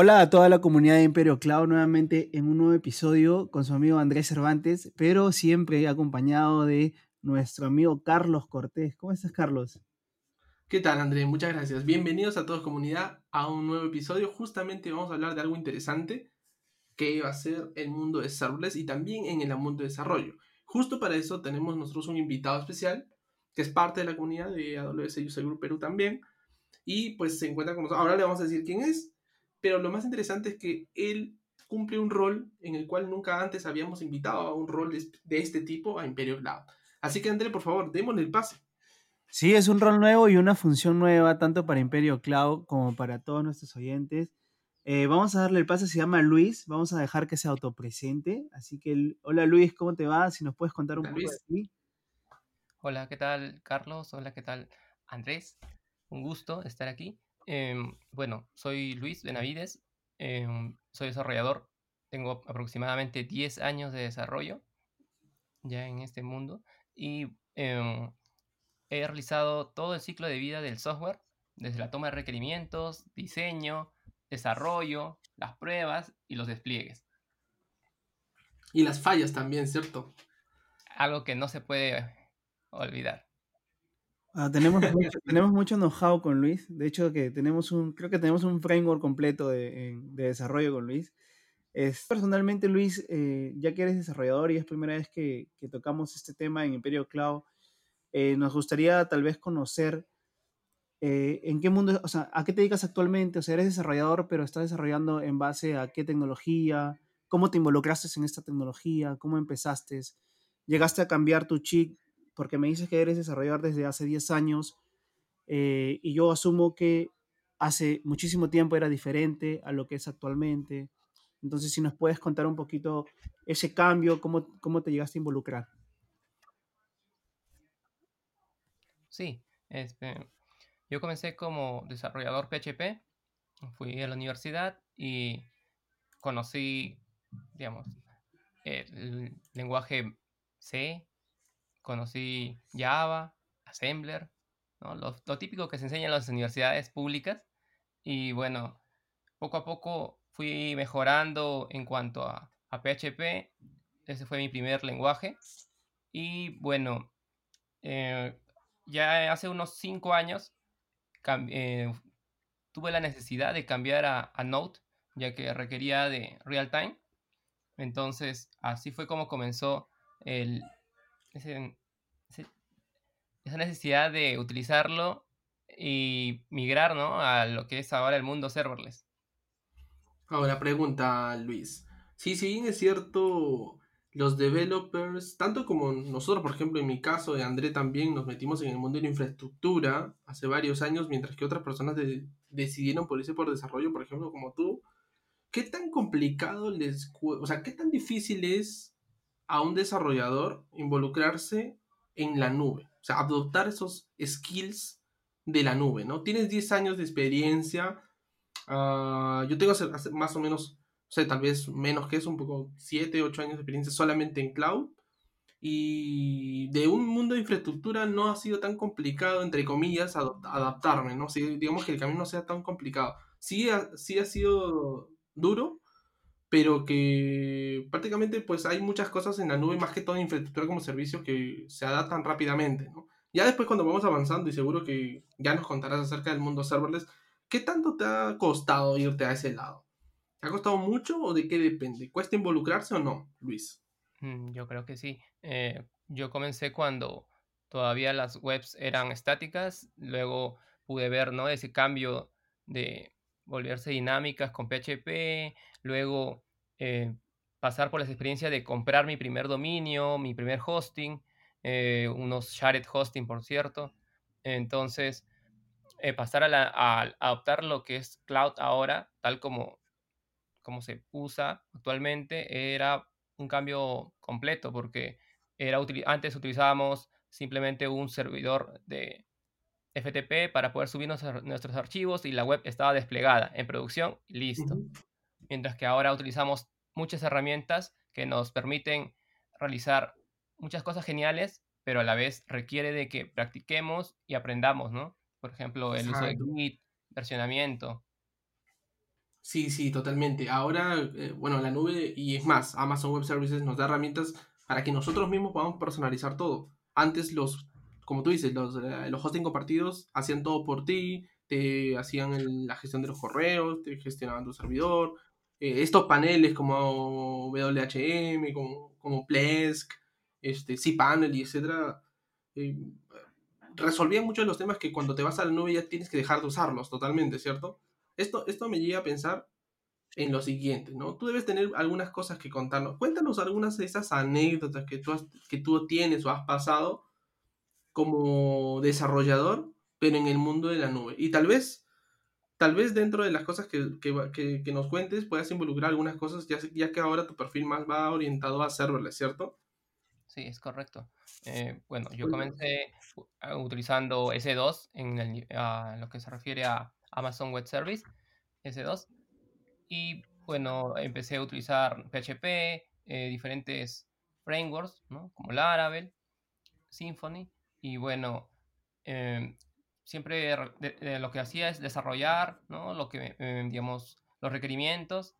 Hola a toda la comunidad de Imperio Cloud, nuevamente en un nuevo episodio con su amigo Andrés Cervantes, pero siempre acompañado de nuestro amigo Carlos Cortés. ¿Cómo estás, Carlos? ¿Qué tal, Andrés? Muchas gracias. Bienvenidos a todos comunidad a un nuevo episodio. Justamente vamos a hablar de algo interesante que va a ser el mundo de serverless y también en el mundo de desarrollo. Justo para eso tenemos nosotros un invitado especial que es parte de la comunidad de AWS User Group Perú también y pues se encuentra con nosotros. Ahora le vamos a decir quién es pero lo más interesante es que él cumple un rol en el cual nunca antes habíamos invitado a un rol de este tipo a Imperio Cloud. Así que André, por favor, démosle el paso. Sí, es un rol nuevo y una función nueva tanto para Imperio Cloud como para todos nuestros oyentes. Eh, vamos a darle el paso, se llama Luis, vamos a dejar que se autopresente. Así que, hola Luis, ¿cómo te va? Si nos puedes contar un poco de ti. Hola, ¿qué tal Carlos? Hola, ¿qué tal Andrés? Un gusto estar aquí. Em, bueno, soy Luis Benavides, em, soy desarrollador, tengo aproximadamente 10 años de desarrollo ya en este mundo y em, he realizado todo el ciclo de vida del software, desde la toma de requerimientos, diseño, desarrollo, las pruebas y los despliegues. Y las fallas también, ¿cierto? Algo que no se puede olvidar. Ah, tenemos, mucho, tenemos mucho know-how con Luis. De hecho, que tenemos un, creo que tenemos un framework completo de, desarrollo con Luis. Es, personalmente, Luis, eh, ya que eres desarrollador y es primera vez que, tocamos este tema en Imperio Cloud, eh, nos gustaría tal vez conocer eh, en qué mundo, o sea, a qué te dedicas actualmente. O sea, eres desarrollador, pero estás desarrollando en base a qué tecnología, cómo te involucraste en esta tecnología, cómo empezaste, llegaste a cambiar tu chip porque me dices que eres desarrollador desde hace 10 años eh, y yo asumo que hace muchísimo tiempo era diferente a lo que es actualmente. Entonces, si nos puedes contar un poquito ese cambio, cómo, cómo te llegaste a involucrar. Sí, este, yo comencé como desarrollador PHP, fui a la universidad y conocí, digamos, el lenguaje C, conocí Java, Assembler, lo, típico que se enseña en las universidades públicas. Y bueno, poco a poco fui mejorando en cuanto a, PHP. Ese fue mi primer lenguaje. Y bueno, eh, ya hace unos cinco años eh, tuve la necesidad de cambiar a, a Node, ya que requería de real time. Entonces, así fue como comenzó el, esa necesidad de utilizarlo y migrar ¿no? a lo que es ahora el mundo serverless. Ahora pregunta Luis. Sí, bien es cierto, los developers, tanto como nosotros, por ejemplo, en mi caso de André también, nos metimos en el mundo de la infraestructura hace varios años, mientras que otras personas decidieron por irse por desarrollo, por ejemplo, como tú. ¿Qué tan complicado les, o sea, qué tan difícil es a un desarrollador involucrarse en la nube. O sea, adoptar esos skills de la nube, ¿no? Tienes 10 años de experiencia. Ah, yo tengo más o menos, o sea, tal vez menos que eso, un poco 7, 8 años de experiencia solamente en cloud. Y de un mundo de infraestructura no ha sido tan complicado, entre comillas, adaptarme, ¿no? Si, digamos que el camino no sea tan complicado. Sí sí ha sido duro, pero que prácticamente pues hay muchas cosas en la nube, más que todo infraestructura como servicios, que se adaptan rápidamente, ¿no? Ya después cuando vamos avanzando, y seguro que ya nos contarás acerca del mundo serverless, ¿qué tanto te ha costado irte a ese lado? ¿Te ha costado mucho o de qué depende? ¿Cuesta involucrarse o no, Luis? Mm, yo creo que sí. Eh, yo comencé cuando todavía las webs eran estáticas, luego pude ver ¿no? ese cambio de volverse dinámicas con PHP, luego eh, pasar por la experiencia de comprar mi primer dominio, mi primer hosting, eh, unos shared hosting, por cierto. Entonces, eh, pasar a, adoptar lo que es cloud ahora, tal como, como se usa actualmente, era un cambio completo, porque era, antes utilizábamos simplemente un servidor de FTP para poder subir nuestros, archivos y la web estaba desplegada en producción listo mientras que ahora utilizamos muchas herramientas que nos permiten realizar muchas cosas geniales, pero a la vez requiere de que practiquemos y aprendamos, ¿no? Por ejemplo, el uso de Git, versionamiento. Sí, sí, totalmente. Ahora, eh, bueno, la nube, y es más, Amazon Web Services nos da herramientas para que nosotros mismos podamos personalizar todo. Antes los, como tú dices, los, eh, los hosting compartidos hacían todo por ti, te hacían la gestión de los correos, te gestionaban tu servidor. Eh, estos paneles como WHM, como, como Plesk, este, cPanel y etcétera, resolvían muchos de los temas que cuando te vas a la nube ya tienes que dejar de usarlos totalmente, ¿cierto? Esto, esto me lleva a pensar en lo siguiente, ¿no? Tú debes tener algunas cosas que contarnos. Cuéntanos algunas de esas anécdotas que tú, que tú tienes o has pasado como desarrollador, pero en el mundo de la nube. Y tal vez, tal vez dentro de las cosas que, que, que, nos cuentes puedas involucrar algunas cosas, ya, ya que ahora tu perfil más va orientado a serverless, ¿cierto? Sí, es correcto. Eh, bueno, yo comencé utilizando S2 en lo que se refiere a Amazon Web Service, S2. Y bueno, empecé a utilizar PHP, eh, diferentes frameworks, ¿no? Como Laravel, Symfony. Y bueno, em, siempre lo que hacía es desarrollar, ¿no? Lo que, em, digamos, los requerimientos,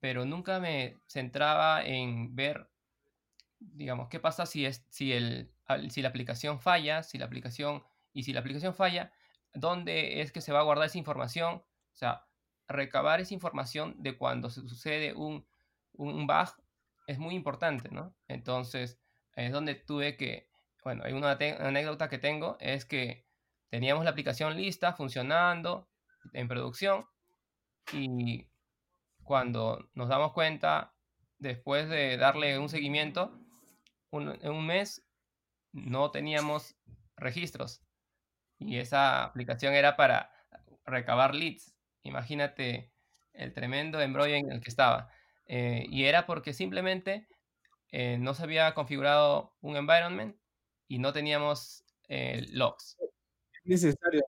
pero nunca me centraba en ver, digamos, qué pasa si, es, si, el, si la aplicación falla, si la aplicación, y si la aplicación falla, dónde es que se va a guardar esa información, o sea, recabar esa información de cuando sucede un, un bug es muy importante, ¿no? Entonces, es donde tuve que, bueno, hay una anécdota que tengo, es que teníamos la aplicación lista, funcionando, en producción, y cuando nos damos cuenta, después de darle un seguimiento, en un mes no teníamos registros y esa aplicación era para recabar leads. Imagínate el tremendo embrollo en el que estaba. Eh, y era porque simplemente eh, no se había configurado un environment y no teníamos eh, logs. Necesario.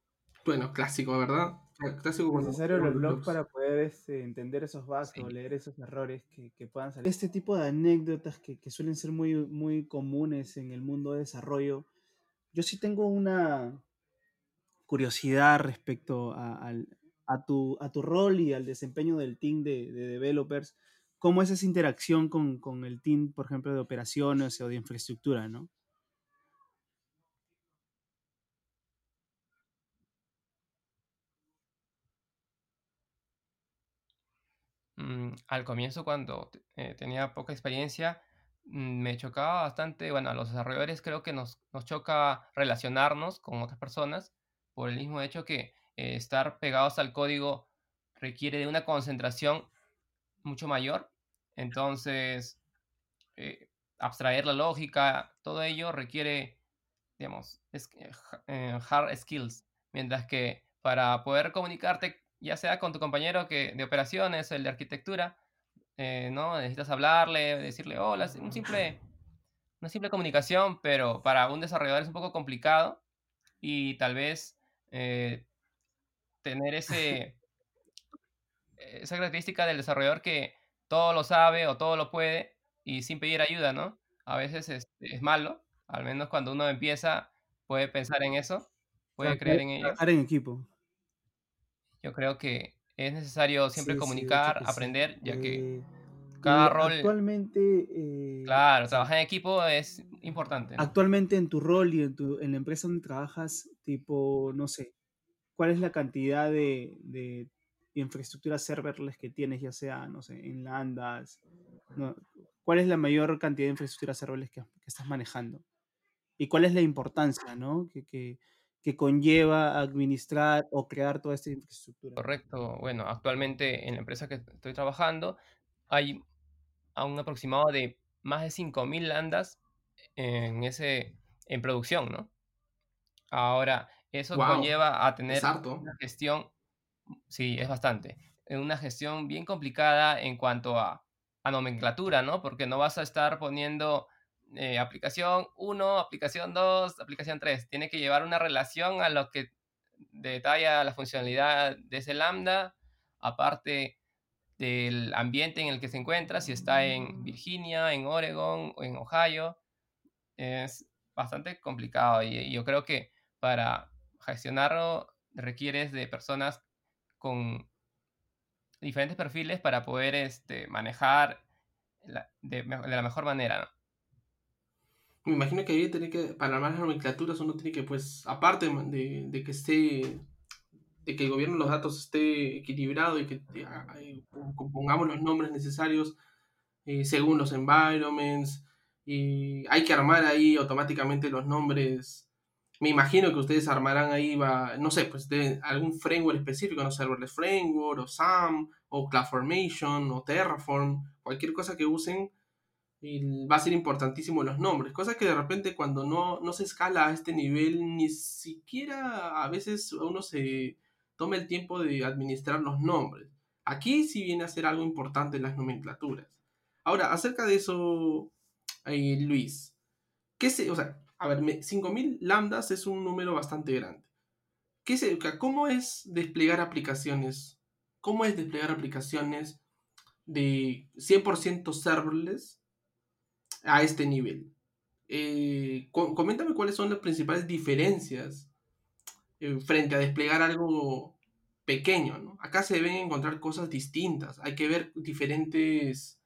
Bueno, clásico, ¿verdad? Clásico necesario los logs para poder este, entender esos bugs o leer esos errores que, que, puedan salir. Este tipo de anécdotas que, que, suelen ser muy, muy comunes en el mundo de desarrollo. Yo sí tengo una, curiosidad respecto a, tu, a tu rol y al desempeño del team de, developers. ¿Cómo es esa interacción con, el team, por ejemplo, de operaciones o de infraestructura, no? Mm, al comienzo, cuando eh, tenía poca experiencia, mm, me chocaba bastante, bueno, a los desarrolladores creo que nos, nos choca relacionarnos con otras personas por el mismo hecho que eh, estar pegados al código requiere de una concentración mucho mayor. Entonces, eh, abstraer la lógica, todo ello requiere, digamos, eh, hard skills. Mientras que para poder comunicarte, ya sea con tu compañero que, de operaciones, el de arquitectura, ¿no? Necesitas hablarle, decirle hola, un simple, una simple comunicación, pero para un desarrollador es un poco complicado y tal vez eh, tener ese, esa característica del desarrollador que todo lo sabe o todo lo puede y sin pedir ayuda, ¿no? A veces es, es malo, al menos cuando uno empieza puede pensar en eso, puede creer en ello. en equipo. Yo creo que es necesario siempre comunicar, aprender, ya que eh, cada rol... Actualmente... Eh, claro, trabajar en equipo es importante. Actualmente en tu rol y en, tu, en la empresa donde trabajas, tipo, no sé, ¿cuál es la cantidad de, de infraestructura serverless que tienes, ya sea, no sé, en Landas? ¿Cuál es la mayor cantidad de infraestructura serverless que, que estás manejando? ¿Y cuál es la importancia, ¿no? Que, que, que conlleva administrar o crear toda esta infraestructura. Correcto. Bueno, actualmente en la empresa que estoy trabajando hay a un aproximado de más de 5.000 landas en, ese, en producción, ¿no? Ahora, eso conlleva a tener una gestión, sí, es bastante, una gestión bien complicada en cuanto a, a nomenclatura, ¿no? Porque no vas a estar poniendo eh, aplicación 1, aplicación 2, aplicación 3. Tiene que llevar una relación a lo que detalla la funcionalidad de ese lambda, aparte del ambiente en el que se encuentra, si está en Virginia, en Oregon o en Ohio. Es bastante complicado y, yo creo que para gestionarlo requieres de personas con diferentes perfiles para poder este, manejar de, la mejor manera, Me imagino que ahí tiene que, para las nomenclaturas uno tiene que, pues, aparte de, que esté, de que el gobierno de los datos esté equilibrado y que pongamos los nombres necesarios eh, según los environments, y hay que armar ahí automáticamente los nombres. Me imagino que ustedes armarán ahí, va, no sé, pues de algún framework específico, no sé, Serverless Framework, o SAM, o CloudFormation, o Terraform, cualquier cosa que usen, y va a ser importantísimo los nombres. Cosa que de repente cuando no, no se escala a este nivel, ni siquiera a veces uno se toma el tiempo de administrar los nombres. Aquí sí viene a ser algo importante las nomenclaturas. Ahora, acerca de eso, eh, Luis, ¿qué se, o sea, a ver, 5.000 lambdas es un número bastante grande. ¿Qué se, ¿Cómo es desplegar aplicaciones? ¿Cómo es desplegar aplicaciones de 100% serverless a este nivel? Eh, coméntame cuáles son las principales diferencias eh, frente a desplegar algo pequeño. ¿no? Acá se deben encontrar cosas distintas. Hay que ver diferentes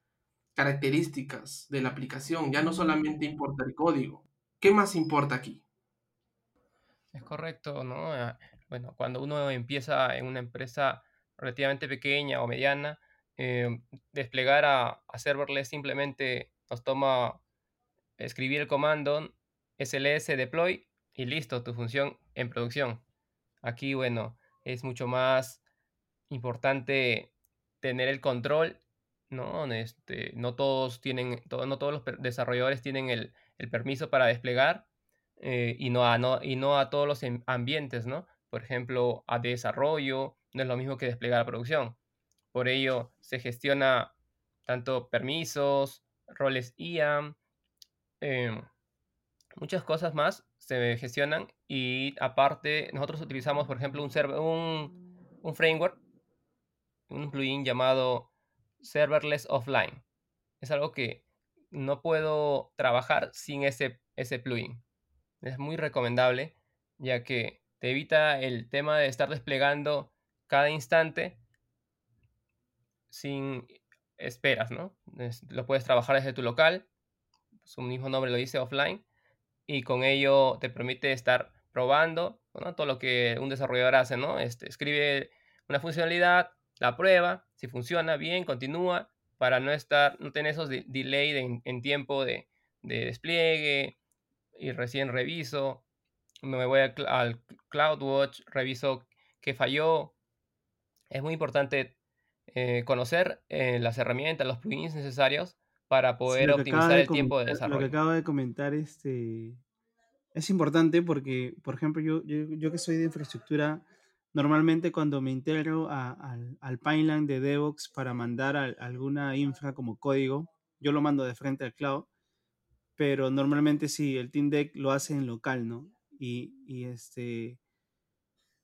características de la aplicación. Ya no solamente importa el código. ¿Qué más importa aquí? Es correcto, ¿no? Ah, bueno, cuando uno empieza en una empresa relativamente pequeña o mediana, eh, desplegar a, serverless simplemente nos toma escribir el comando sls deploy y listo, tu función en producción. Aquí, bueno, es mucho más importante tener el control, ¿no? Este, no todos tienen, no todos los desarrolladores tienen el, el permiso para desplegar eh, y, no a, no, y no a todos los ambientes, ¿no? Por ejemplo, a desarrollo no es lo mismo que desplegar a producción. Por ello, se gestiona tanto permisos, roles IAM, em, muchas cosas más se gestionan y aparte nosotros utilizamos, por ejemplo, un, un, un framework, un plugin llamado Serverless Offline. Es algo que no puedo trabajar sin ese, ese plugin. Es muy recomendable, ya que te evita el tema de estar desplegando cada instante sin esperas, ¿no? lo puedes trabajar desde tu local, su mismo nombre lo dice offline, y con ello te permite estar probando todo lo que un desarrollador hace, ¿no? Este, escribe una funcionalidad, la prueba, si funciona bien, continúa, para no estar, no tener esos delay en tiempo de, despliegue y recién reviso, me voy al, CloudWatch, reviso qué falló. Es muy importante eh, conocer eh, las herramientas, los plugins necesarios para poder optimizar el tiempo de desarrollo. Lo que acabo de comentar este, es importante porque, por ejemplo, yo, yo, yo que soy de infraestructura, Normalmente cuando me integro al, al pipeline de DevOps para mandar alguna infra como código, yo lo mando de frente al cloud, pero normalmente sí, el Team Deck lo hace en local, ¿no? Y, y este,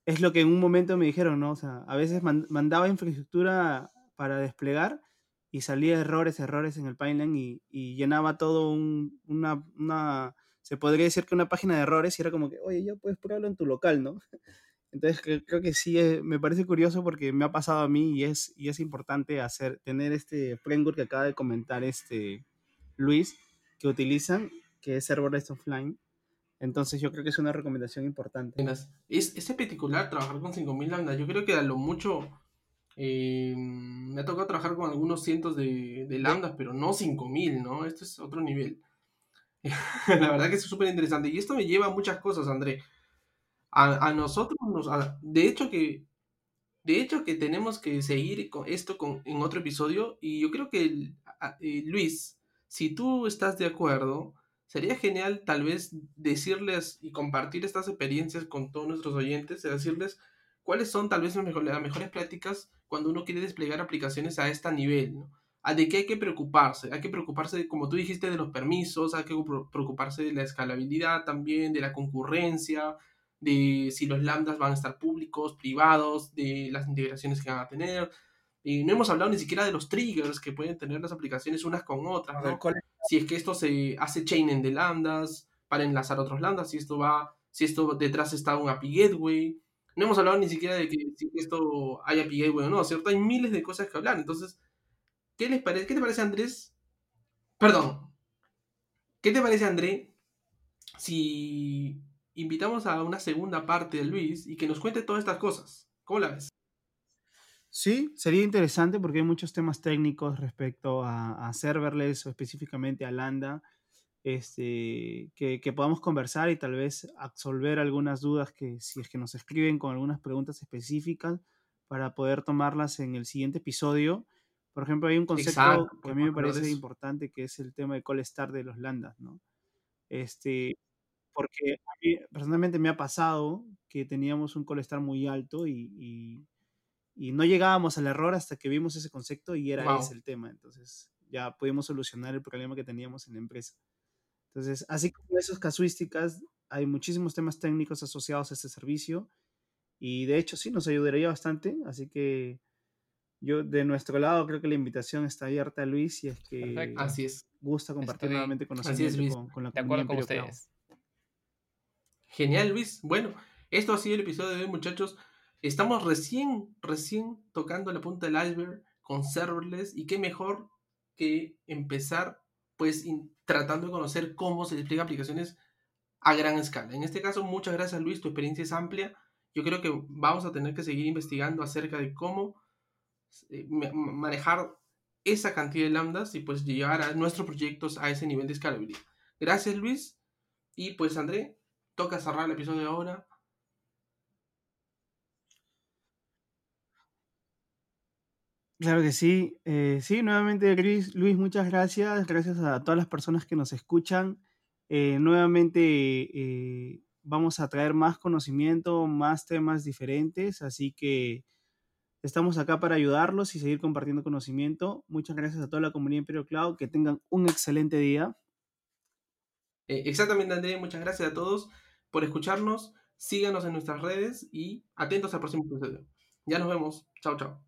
es lo que en un momento me dijeron, ¿no? O sea, a veces mandaba infraestructura para desplegar y salía errores, errores en el pipeline y, llenaba todo un, una, se podría decir que una página de errores y era como que, oye, ya puedes probarlo en tu local, ¿no? Entonces creo que sí, eh, me parece curioso porque me ha pasado a mí y es, y es importante hacer, tener este framework que acaba de comentar este Luis, que utilizan, que es Serverless Offline. Entonces yo creo que es una recomendación importante. Es, es particular trabajar con 5000 lambda. Yo creo que a lo mucho eh, me ha tocado trabajar con algunos cientos de, de lambdas, pero no 5000, ¿no? Esto es otro nivel. La verdad que es súper interesante. Y esto me lleva a muchas cosas, André. A, nosotros, nos, de hecho que de hecho que tenemos que seguir con esto con, en otro episodio y yo creo que eh, Luis, si tú estás de acuerdo, sería genial tal vez decirles y compartir estas experiencias con todos nuestros oyentes, decirles cuáles son tal vez las mejores, prácticas cuando uno quiere desplegar aplicaciones a este nivel, ¿no? A de qué hay que preocuparse, hay que preocuparse, como tú dijiste, de los permisos, hay que preocuparse de la escalabilidad también, de la concurrencia, de si los lambdas van a estar públicos, privados, de las integraciones que van a tener. Y no hemos hablado ni siquiera de los triggers que pueden tener las aplicaciones unas con otras. Si es que esto se hace chaining de lambdas para enlazar otros lambdas, si esto va, si esto detrás está un API Gateway. no hemos hablado ni siquiera de que si esto haya API bueno no, ¿cierto? Hay miles de cosas que hablar. Entonces, ¿qué les parece? ¿Qué te parece, Andrés? Perdón. ¿Qué te parece, André, si invitamos a una segunda parte de Luis y que nos cuente todas estas cosas? ¿Cómo la ves? Sí, sería interesante porque hay muchos temas técnicos respecto a, a serverless o específicamente a Lambda este, que, que, podamos conversar y tal vez absolver algunas dudas que si es que nos escriben con algunas preguntas específicas para poder tomarlas en el siguiente episodio. Por ejemplo, hay un concepto que a mí me parece importante que es el tema de call start de los landas, ¿no? Este, porque a mí personalmente me ha pasado que teníamos un call start muy alto y, y, y, no llegábamos al error hasta que vimos ese concepto y era ese el tema. Entonces ya pudimos solucionar el problema que teníamos en la empresa. Entonces, así como esas casuísticas, hay muchísimos temas técnicos asociados a este servicio y de hecho sí nos ayudaría bastante, así que yo de nuestro lado creo que la invitación está abierta a Luis y es que así es. gusta compartir nuevamente con, con, la comunidad con ustedes. Genial, Luis. Bueno, esto ha sido el episodio de hoy, muchachos. Estamos recién, recién tocando la punta del iceberg con serverless y qué mejor que empezar pues tratando de conocer cómo se despliegan aplicaciones a gran escala. En este caso, muchas gracias Luis, tu experiencia es amplia. Yo creo que vamos a tener que seguir investigando acerca de cómo eh, manejar esa cantidad de lambdas y pues llevar a nuestros proyectos a ese nivel de escalabilidad. Gracias Luis. Y pues André, toca cerrar el episodio ahora. Claro que sí. Eh, sí, nuevamente, Luis, muchas gracias. Gracias a todas las personas que nos escuchan. Eh, nuevamente eh, vamos a traer más conocimiento, más temas diferentes, así que estamos acá para ayudarlos y seguir compartiendo conocimiento. Muchas gracias a toda la comunidad Imperio Cloud. Que tengan un excelente día. exactamente, André. Muchas gracias a todos por escucharnos. Síganos en nuestras redes y atentos al próximo episodio. Ya nos vemos. Chao, chao.